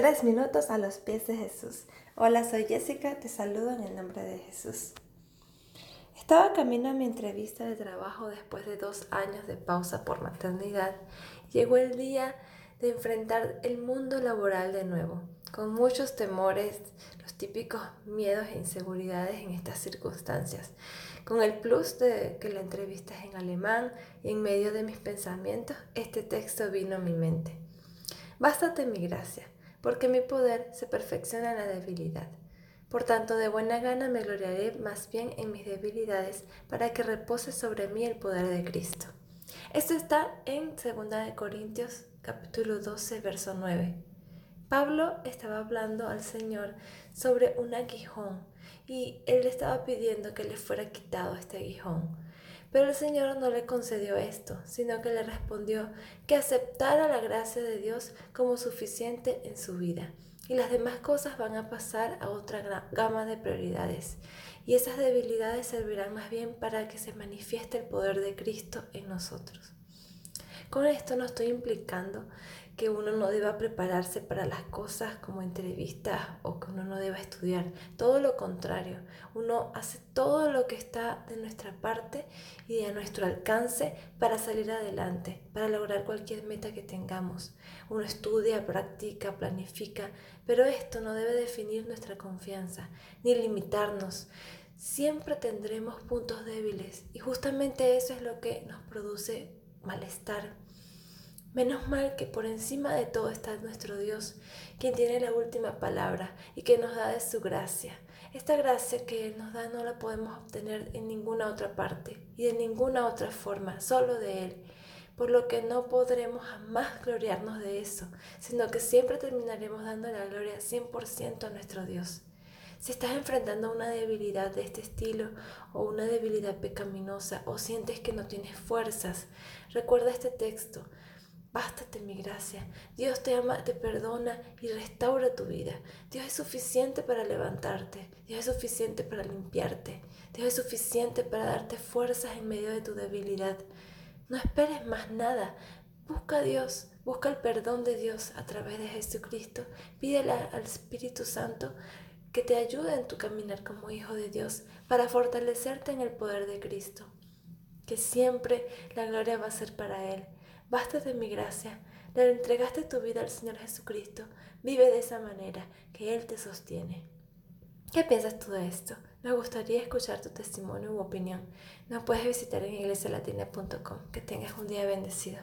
Tres minutos a los pies de Jesús. Hola, soy Jessica, te saludo en el nombre de Jesús. Estaba camino a mi entrevista de trabajo después de dos años de pausa por maternidad. Llegó el día de enfrentar el mundo laboral de nuevo, con muchos temores, los típicos miedos e inseguridades en estas circunstancias, con el plus de que la entrevista es en alemán y en medio de mis pensamientos, este texto vino a mi mente. Bástate mi gracia porque mi poder se perfecciona en la debilidad. Por tanto, de buena gana me gloriaré más bien en mis debilidades, para que repose sobre mí el poder de Cristo. Esto está en 2 Corintios capítulo 12, verso 9. Pablo estaba hablando al Señor sobre un aguijón y él estaba pidiendo que le fuera quitado este aguijón. Pero el Señor no le concedió esto, sino que le respondió que aceptara la gracia de Dios como suficiente en su vida. Y las demás cosas van a pasar a otra gama de prioridades. Y esas debilidades servirán más bien para que se manifieste el poder de Cristo en nosotros. Con esto no estoy implicando que uno no deba prepararse para las cosas como entrevistas o que uno no deba estudiar. Todo lo contrario, uno hace todo lo que está de nuestra parte y de nuestro alcance para salir adelante, para lograr cualquier meta que tengamos. Uno estudia, practica, planifica, pero esto no debe definir nuestra confianza ni limitarnos. Siempre tendremos puntos débiles y justamente eso es lo que nos produce malestar. Menos mal que por encima de todo está nuestro Dios, quien tiene la última palabra y que nos da de su gracia. Esta gracia que Él nos da no la podemos obtener en ninguna otra parte y de ninguna otra forma, solo de Él. Por lo que no podremos jamás gloriarnos de eso, sino que siempre terminaremos dando la gloria 100% a nuestro Dios. Si estás enfrentando una debilidad de este estilo o una debilidad pecaminosa o sientes que no tienes fuerzas, recuerda este texto. Bástate mi gracia. Dios te ama, te perdona y restaura tu vida. Dios es suficiente para levantarte. Dios es suficiente para limpiarte. Dios es suficiente para darte fuerzas en medio de tu debilidad. No esperes más nada. Busca a Dios. Busca el perdón de Dios a través de Jesucristo. Pídele al Espíritu Santo que te ayude en tu caminar como hijo de Dios para fortalecerte en el poder de Cristo. Que siempre la gloria va a ser para Él Basta de mi gracia. Le entregaste tu vida al Señor Jesucristo. Vive de esa manera, que Él te sostiene. ¿Qué piensas tú de esto? Me gustaría escuchar tu testimonio u opinión. Nos puedes visitar en iglesialatina.com. Que tengas un día bendecido.